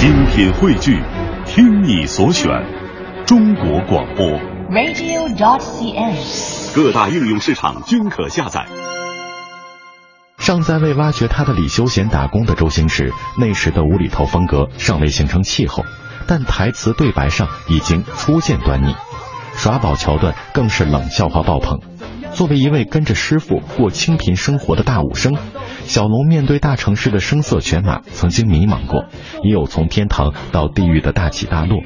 精品汇聚，听你所选，中国广播。radio.cn。各大应用市场均可下载。尚在为挖掘他的李修贤打工的周星驰，那时的无厘头风格尚未形成气候，但台词对白上已经初见端倪，耍宝桥段更是冷笑话爆棚。作为一位跟着师傅过清贫生活的大武生，小龙面对大城市的声色犬马，曾经迷茫过，也有从天堂到地狱的大起大落。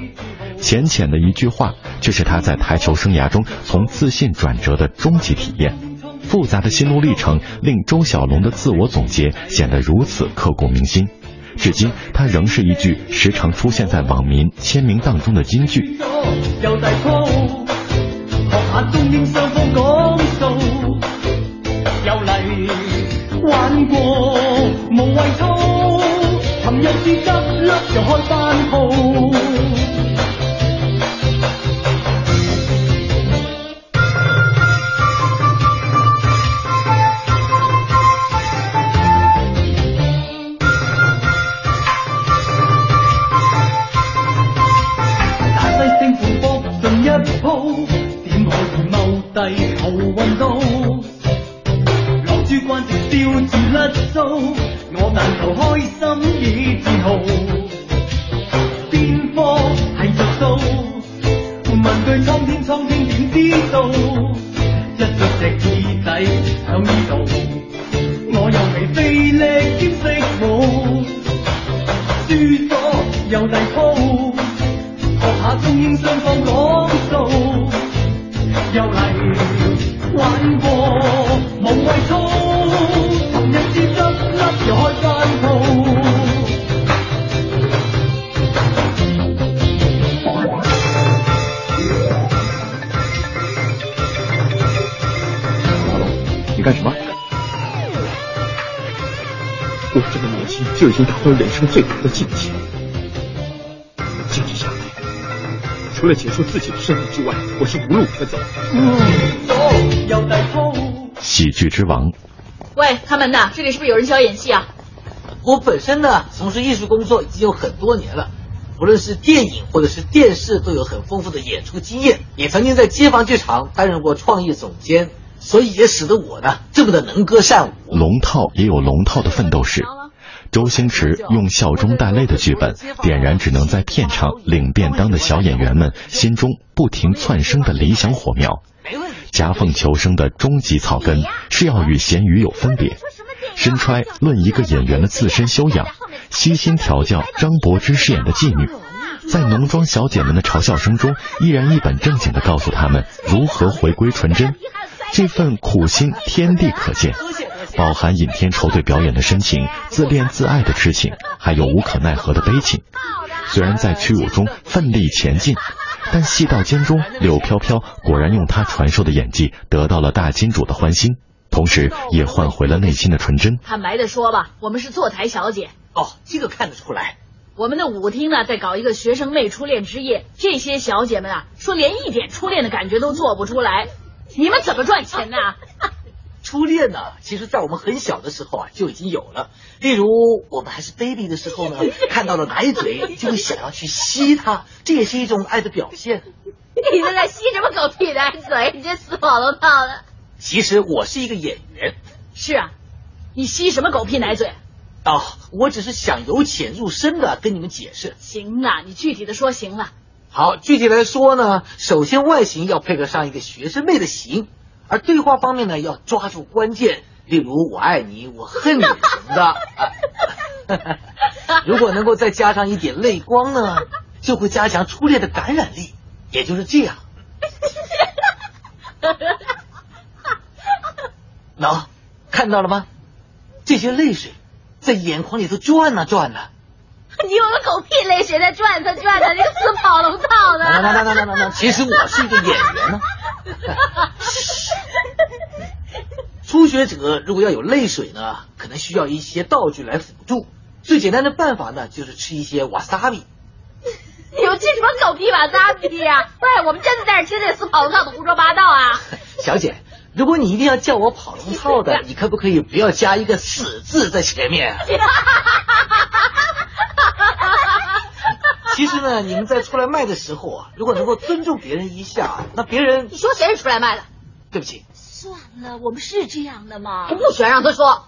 浅浅的一句话，却是他在台球生涯中从自信转折的终极体验。复杂的心路历程令周小龙的自我总结显得如此刻骨铭心。至今，他仍是一句时常出现在网民签名档中的金句。无谓偷，寻日子执笠就开翻铺。響呢度，我又未费力兼识舞，輸咗又第鋪。學下中英双方就已经达到人生最高的境界，坚持下来，除了结束自己的生命之外，我是无路可走。咗又第鋪。喜剧之王，喂，他们呐？这里是不是有人教演戏啊？我本身呢，从事艺术工作已经有很多年了，无论是电影或者是电视，都有很丰富的演出经验，也曾经在街坊剧场担任过创意总监，所以也使得我呢这么的能歌善舞。龙套也有龙套的奋斗史。周星驰用笑中带泪的剧本，点燃只能在片场领便当的小演员们心中不停窜升的理想火苗。夹缝求生的终极草根是要与咸鱼有分别。身揣论一个演员的自身修养，悉心调教张柏芝饰演的妓女，在浓妆小姐们的嘲笑声中，依然一本正经地告诉他们如何回归纯真。这份苦心天地可见，饱含尹天仇对表演的深情、自恋自爱的痴情，还有无可奈何的悲情。虽然在屈辱中奋力前进，但戏到间中，柳飘飘果然用她传授的演技得到了大金主的欢心，同时也换回了内心的纯真。坦白的说吧，我们是坐台小姐，哦，这个看得出来。我们的舞厅呢在搞一个学生妹初恋之夜，这些小姐们啊说连一点初恋的感觉都做不出来，你们怎么赚钱呢？初恋呢，其实在我们很小的时候啊就已经有了。例如我们还是 baby 的时候呢，看到了奶嘴就会想要去吸它，这也是一种爱的表现。你们在吸什么狗屁奶嘴？你这死跑龙套的！其实我是一个演员。是啊，你吸什么狗屁奶嘴？哦，我只是想由浅入深的跟你们解释。行了，你具体的说行了。好，具体来说呢，首先外形要配合上一个学生妹的型，而对话方面呢要抓住关键，例如“我爱你”“我恨你”什么的。啊、如果能够再加上一点泪光呢，就会加强初恋的感染力。也就是这样。喏、看到了吗？这些泪水在眼眶里头转呐、转呐、你有个狗屁泪水在转它转它，你个死跑龙套的！那那那那那那，其实我是一个演员呢、初学者如果要有泪水呢，可能需要一些道具来辅助。最简单的办法呢，就是吃一些瓦萨比。你们吃什么狗屁瓦萨比呀？喂，我们真的在这吃这死跑龙套的胡说八道啊！小姐，如果你一定要叫我跑龙套的，你可不可以不要加一个死字在前面？其实呢，你们在出来卖的时候啊，如果能够尊重别人一下，那别人你说谁是出来卖的？对不起，算了，我们是这样的嘛。我不喜欢让他说。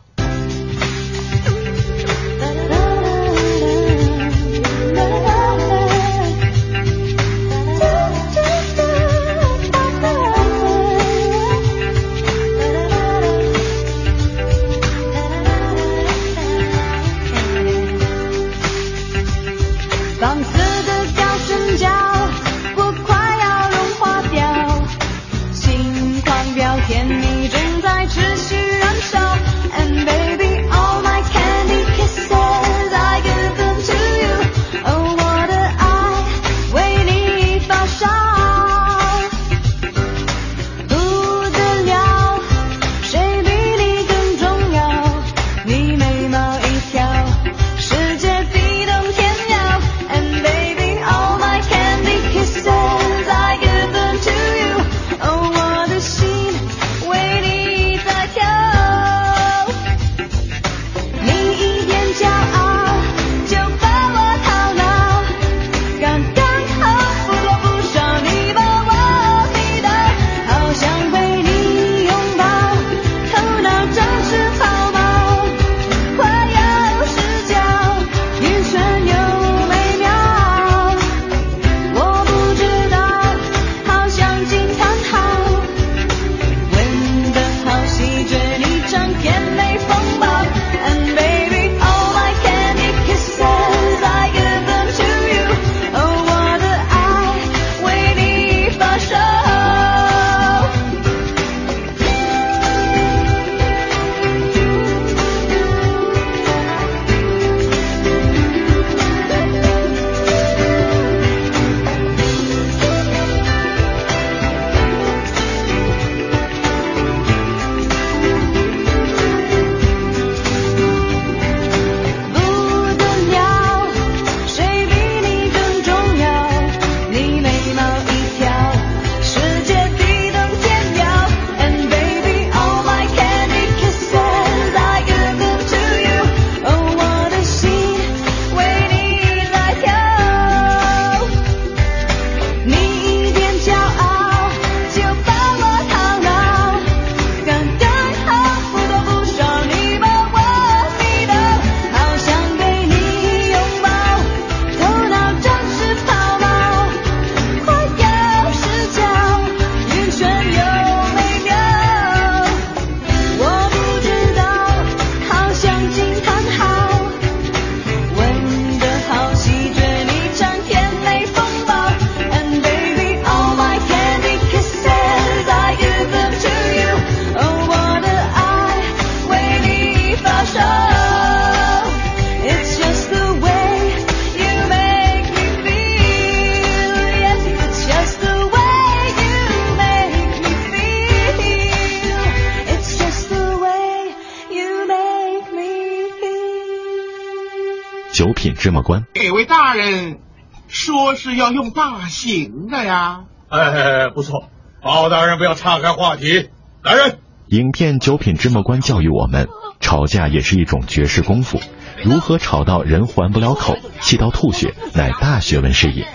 品芝麻官，这位大人说是要用大刑的呀。哎，不错，包大人不要岔开话题。来人，影片《九品芝麻官》教育我们，吵架也是一种绝世功夫，如何吵到人还不了口，气到吐血，乃大学问事也。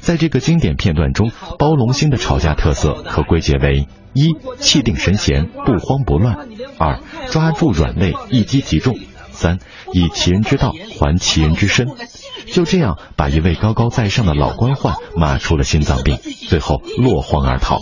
在这个经典片段中，包龙星的吵架特色可归结为：一、气定神闲，不慌不乱；二、抓住软肋，一击即中；三、以其人之道还其人之身。就这样，把一位高高在上的老官宦骂出了心脏病，最后落荒而逃。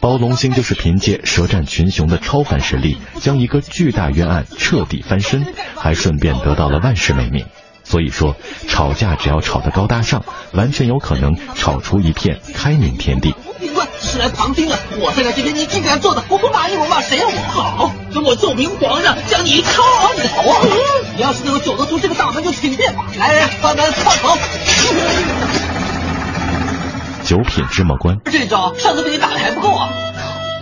包龙星就是凭借舌战群雄的超凡实力，将一个巨大冤案彻底翻身，还顺便得到了万世美名。所以说，吵架只要吵得高大上，完全有可能吵出一片开明天地。警官是来旁听了，我站在这边，你竟敢做的，我不骂你，我骂谁啊？我好，等我奏明皇上，将你一敲你的头啊！你要是能够走得出这个大门，就请便吧。来人，把门放好。九品芝麻官，这招上次被你打的还不够啊！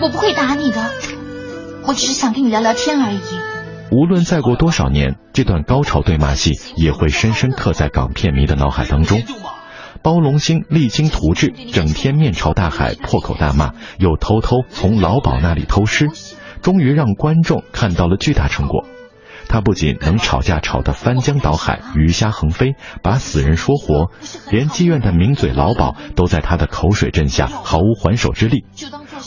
我不会打你的，我只是想跟你聊聊天而已。无论再过多少年，这段高潮对骂戏也会深深刻在港片迷的脑海当中。包龙星励精图治，整天面朝大海破口大骂，又偷偷从老鸨那里偷师，终于让观众看到了巨大成果。他不仅能吵架吵得翻江倒海、鱼虾横飞，把死人说活，连妓院的名嘴老鸨都在他的口水阵下毫无还手之力。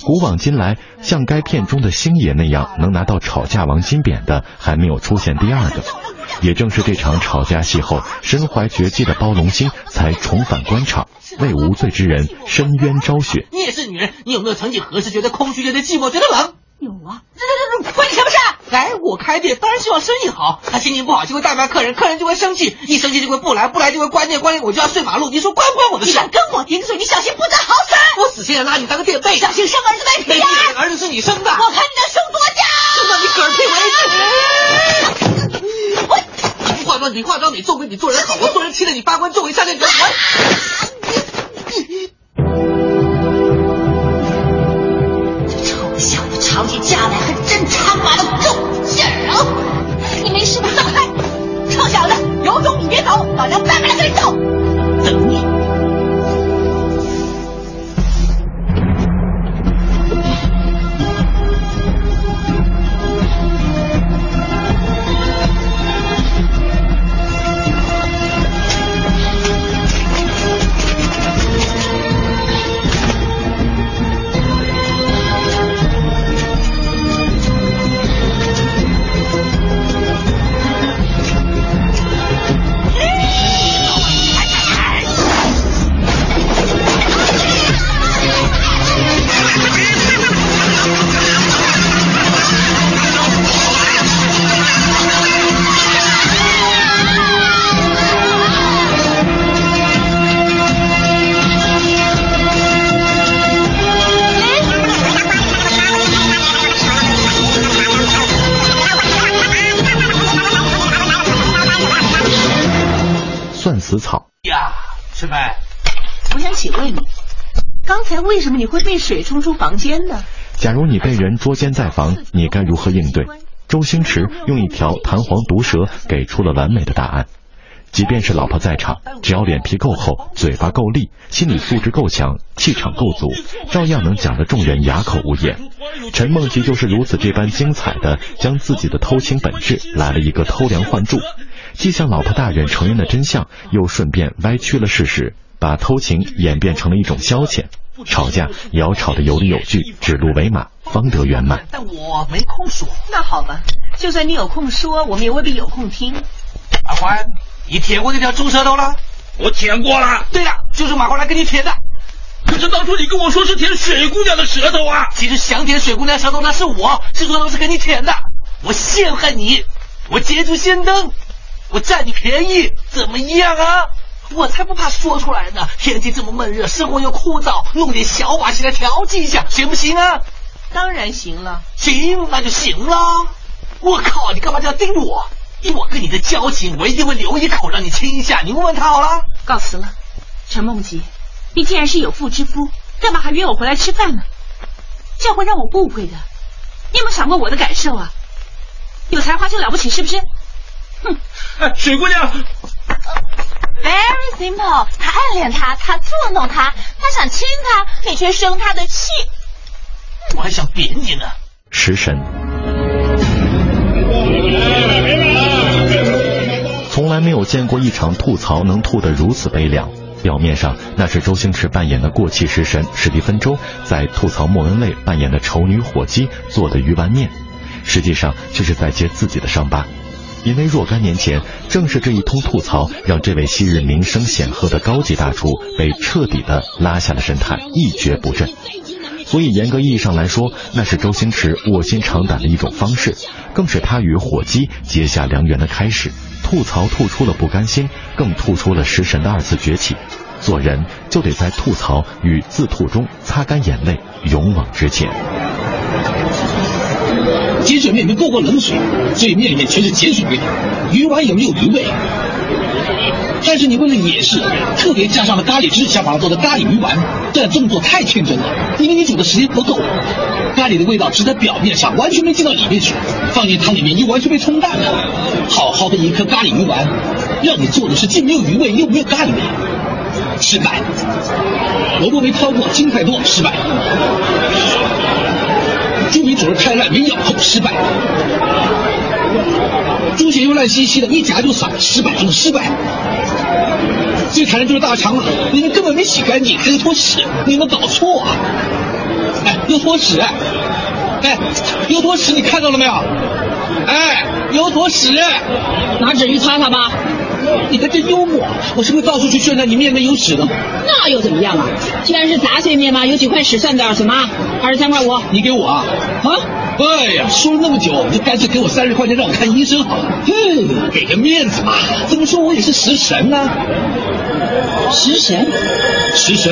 古往今来，像该片中的星爷那样能拿到吵架王金匾的，还没有出现第二个。也正是这场吵架戏后，身怀绝技的包龙星才重返官场，为无罪之人伸冤昭雪。你也是女人，你有没有曾几何时觉得空虚、觉得寂寞、觉得冷？有啊，这这这关你什么事？来，我开店当然希望生意好，他心情不好就会怠慢客人，客人就会生气，一生气就会不来，不来就会关店，关店我就要睡马路。你说关不关我的事？你敢跟我顶嘴，你小心不得好死！我死心眼拉你当个垫背，小心生儿子没皮呀！这个儿子是你生的，我看你能生多久，生到你嗝屁为止。我不化妆，你化妆，你做鬼你做人好，我做人气得你八关，做为下殿人。这你刚才为什么你会被水冲出房间呢？假如你被人捉奸在房，你该如何应对？周星驰用一条弹簧毒蛇给出了完美的答案。即便是老婆在场，只要脸皮够厚、嘴巴够利、心理素质够强、气场够足，照样能讲得众人哑口无言。陈梦琪就是如此这般精彩的将自己的偷情本质来了一个偷梁换柱，既向老婆大人承认了真相，又顺便歪曲了事实，把偷情演变成了一种消遣。吵架也要吵得有理有据，指鹿为马，方得圆满。但我没空说。那好吧，就算你有空说，我们也未必有空听。阿欢，你舔过那条猪舌头了？我舔过了，对了，就是马过来给你舔的。可是当初你跟我说是舔水姑娘的舌头啊！其实想舔水姑娘舌头那是我，制作人是给你舔的。我陷害你，我捷足先登，我占你便宜，怎么样啊？我才不怕说出来呢！天气这么闷热，生活又枯燥，弄点小把戏来调剂一下，行不行啊？当然行了。行，那就行了。我靠，你干嘛这样盯着我？以我跟你的交情，我一定会留一口让你亲一下。你问问他好了。告辞了，陈梦吉。你既然是有妇之夫，干嘛还约我回来吃饭呢？这样会让我误会的。你有没有想过我的感受啊？有才华就了不起是不是？哼！哎，水姑娘。Very simple，他暗恋他，他捉弄他，他想亲他，你却生他的气。我还想扁你呢。食神。从来没有见过一场吐槽能吐得如此悲凉。表面上那是周星驰扮演的过气食神史蒂芬周在吐槽莫文蔚扮演的丑女火鸡做的鱼丸面，实际上却是在揭自己的伤疤。因为若干年前，正是这一通吐槽，让这位昔日名声显赫的高级大厨被彻底的拉下了神坛，一蹶不振。所以严格意义上来说，那是周星驰卧薪尝胆的一种方式，更是他与火鸡结下良缘的开始。吐槽吐出了不甘心，更吐出了食神的二次崛起。做人就得在吐槽与自吐中擦干眼泪，勇往直前。碱水面没过过冷水，所以面里面全是碱水味道。鱼丸有没有鱼味？但是你为了掩饰，特别加上了咖喱汁，想把它做的咖喱鱼丸，这动作太天真了，因为你煮的时间不够，咖喱的味道只在表面上，完全没进到里面去，放进汤里面又完全被冲淡了。好好的一颗咖喱鱼丸，让你做的是既没有鱼味又没有咖喱味，失败。萝卜没掏过，筋太多，失败。你煮的太烂，没咬透，失败。猪血又烂兮兮的，一夹就散，失败中的失败。最残忍就是大肠了，你们根本没洗干净，还在拖屎，你们搞错啊！哎，又拖屎！哎，又拖屎，你看到了没有？哎，有坨屎，拿纸去擦擦吧。你还真幽默，我是不是到处去宣传你面门有屎的？那又怎么样啊？既然是杂碎面嘛，有几块屎算点什么？二十三块五，你给我啊？啊？哎呀，说了那么久，你就干脆给我三十块钱让我看医生好了。哼，给个面子嘛，怎么说我也是食神呢、食神？食神？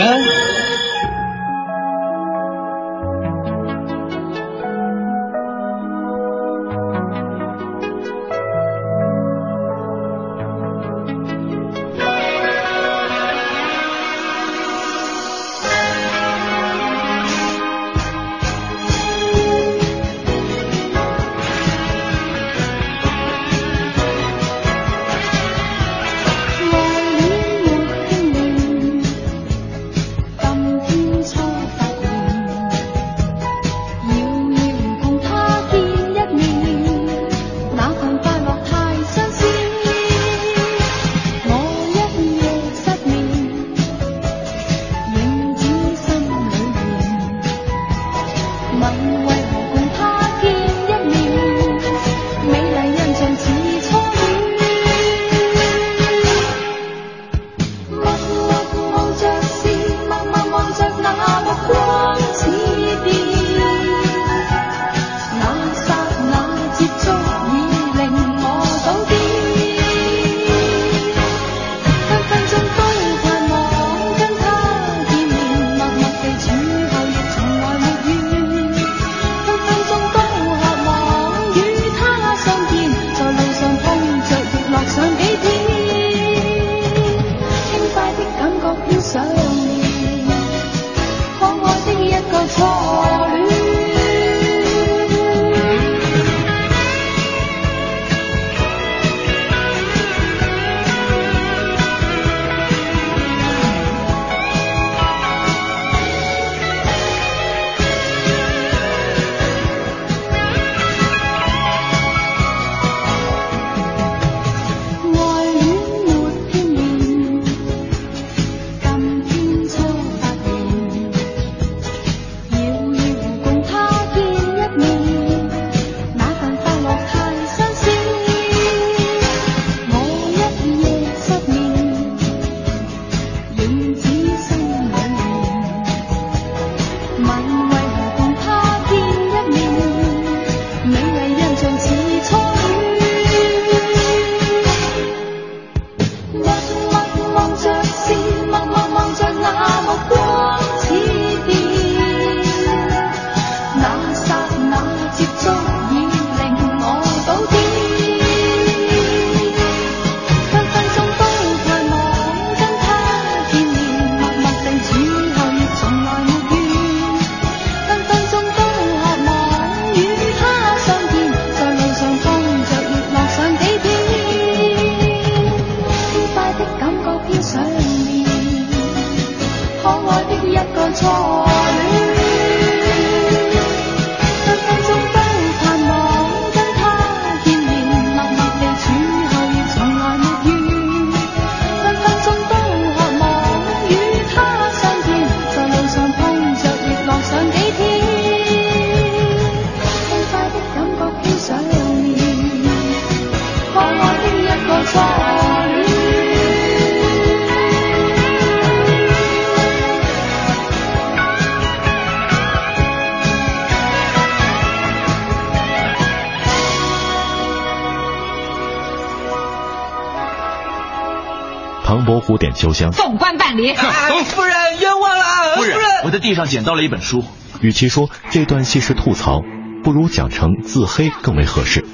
唐伯虎点秋香。纵观办理。夫人冤枉了，夫人，我在地上捡到了一本书。与其说这段戏是吐槽，不如讲成自黑更为合适。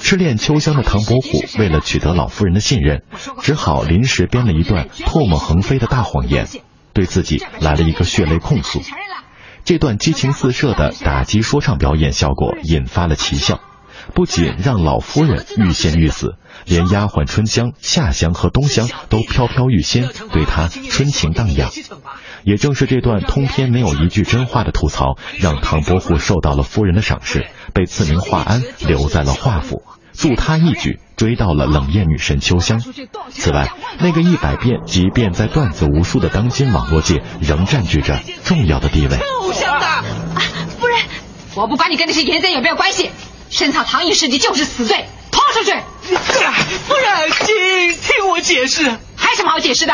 痴恋秋香的唐伯虎为了取得老夫人的信任，只好临时编了一段唾沫横飞的大谎言，对自己来了一个血泪控诉。这段激情四射的打击说唱表演效果引发了奇效，不仅让老夫人欲仙欲死，连丫鬟春香、夏香和冬香都飘飘欲仙，对她春情荡漾。也正是这段通篇没有一句真话的吐槽，让唐伯虎受到了夫人的赏识，被赐名华安，留在了华府。助他一举追到了冷艳女神秋香。此外，那个一百遍即便在段子无数的当今网络界，仍占据着重要的地位。臭香的！夫人，我不管你跟那些淫贼有没有关系，深藏唐寅事迹就是死罪，拖出去！夫人，请听我解释。还有什么好解释的？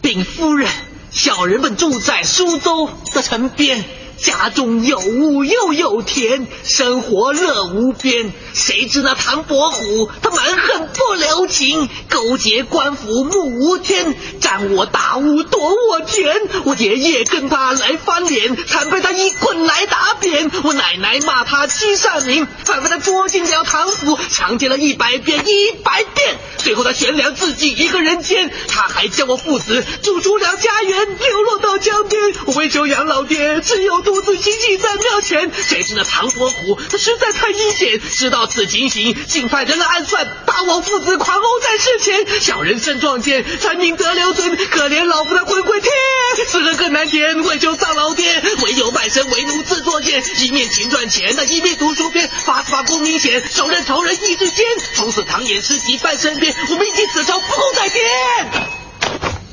禀夫人，小人们住在苏州的城边，家中有屋又有田，生活乐无边。谁知那唐伯虎他蛮横不留情，勾结官府目无天，占我大屋夺我田。我爷爷跟他来翻脸，惨被他一棍来打扁。我奶奶骂他欺善民，反被他捉进了唐府，强奸了一百遍一百遍。最后他悬梁自尽一个人间，他还将我父子逐出了家园，流落到江边。我为求养老爹，只有独自行乞在庙前。谁知那唐伯虎他实在太阴险，知道此情形，竟派人来暗算，把我父子狂殴在世前。小人身撞见，才明得留存。可怜老夫的魂归天，此人更难填。为求丧老爹，唯有卖身为奴自作贱，一面勤赚钱，那一面读书篇，发发功名显，手刃仇人意志坚。从此唐寅尸体伴身边，我铭记此仇，不共戴天。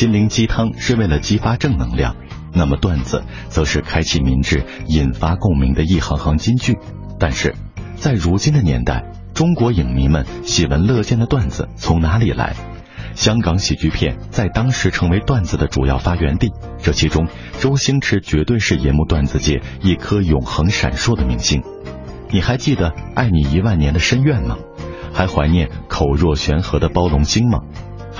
心灵鸡汤是为了激发正能量，那么段子则是开启民智、引发共鸣的一行行金句。但是，在如今的年代，中国影迷们喜闻乐见的段子从哪里来？香港喜剧片在当时成为段子的主要发源地，这其中，周星驰绝对是银幕段子界一颗永恒闪烁的明星。你还记得《爱你一万年的深渊》吗？还怀念口若悬河的包龙星吗？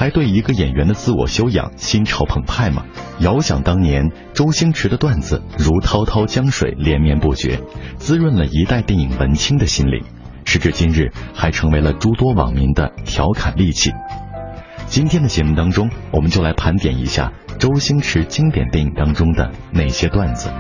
还对一个演员的自我修养心潮澎湃吗？遥想当年，周星驰的段子如滔滔江水连绵不绝，滋润了一代电影文青的心灵。时至今日，还成为了诸多网民的调侃利器。今天的节目当中，我们就来盘点一下周星驰经典电影当中的那些段子。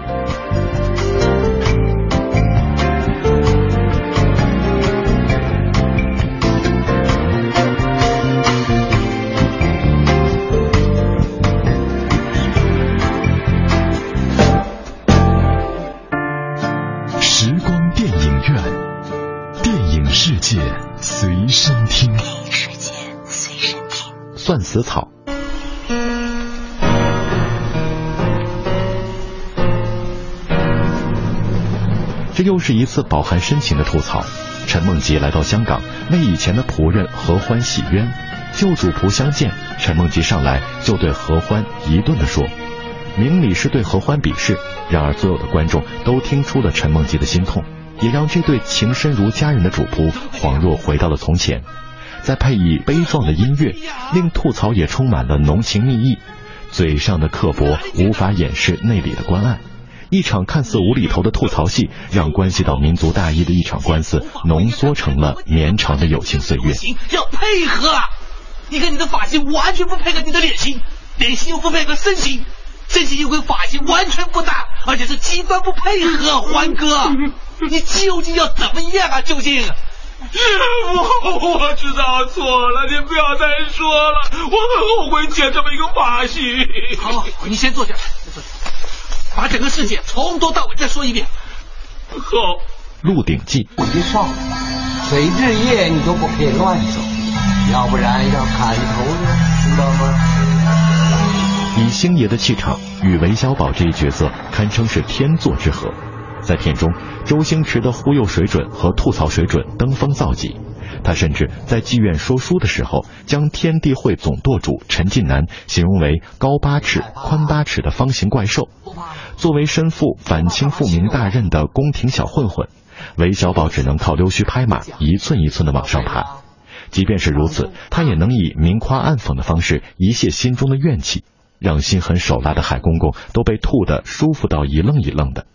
电影院，电影世界随身听。电影世界随身听。算死草。这又是一次饱含深情的吐槽。陈梦吉来到香港，为以前的仆人何欢洗冤。旧主仆相见，陈梦吉上来就对何欢一顿的说，明里是对何欢鄙视，然而所有的观众都听出了陈梦吉的心痛，也让这对情深如家人的主仆恍若回到了从前。再配以悲壮的音乐，令吐槽也充满了浓情蜜意。嘴上的刻薄无法掩饰内里的关爱。一场看似无厘头的吐槽戏，让关系到民族大义的一场官司浓缩成了绵长的友情岁月。要配合啊！你看你的发型完全不配合你的脸型，脸型又不配合身形，身形又跟发型完全不搭，而且是极端不配合。欢哥，你究竟要怎么样啊？究竟？我我知道错了，你不要再说了，我很后悔剪这么一个把戏。好，你先坐下，坐下，把整个事件从头到尾再说一遍。好，《鹿鼎记》一上水日夜你都不可以乱走，要不然要砍头的，知道吗？以星爷的气场与韦小宝这一角色堪称是天作之合。在片中，周星驰的忽悠水准和吐槽水准登峰造极。他甚至在妓院说书的时候，将天地会总舵主陈近南形容为高八尺、宽八尺的方形怪兽。作为身负反清复明大任的宫廷小混混，韦小宝只能靠溜须拍马，一寸一寸的往上爬。即便是如此，他也能以明夸暗讽的方式一泄心中的怨气，让心狠手辣的海公公都被吐得舒服到一愣一愣的。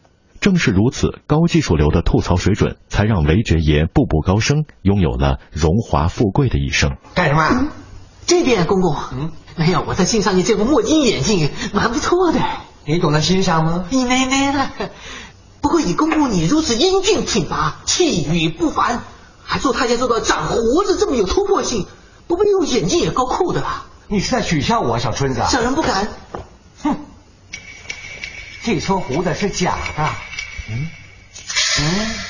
正是如此高技术流的吐槽水准，才让韦爵爷步步高升，拥有了荣华富贵的一生。干什么？这边公公，嗯，没有，我在信上也见过墨镜眼镜，蛮不错的。你懂得欣赏吗？你妹妹了。不过以公公你如此英俊挺拔，气宇不凡，还做太监做到长胡子这么有突破性，不被用眼镜也够酷的吧？你是在取笑我，小春子？小人不敢。哼，这撮胡子是假的。嗯嗯。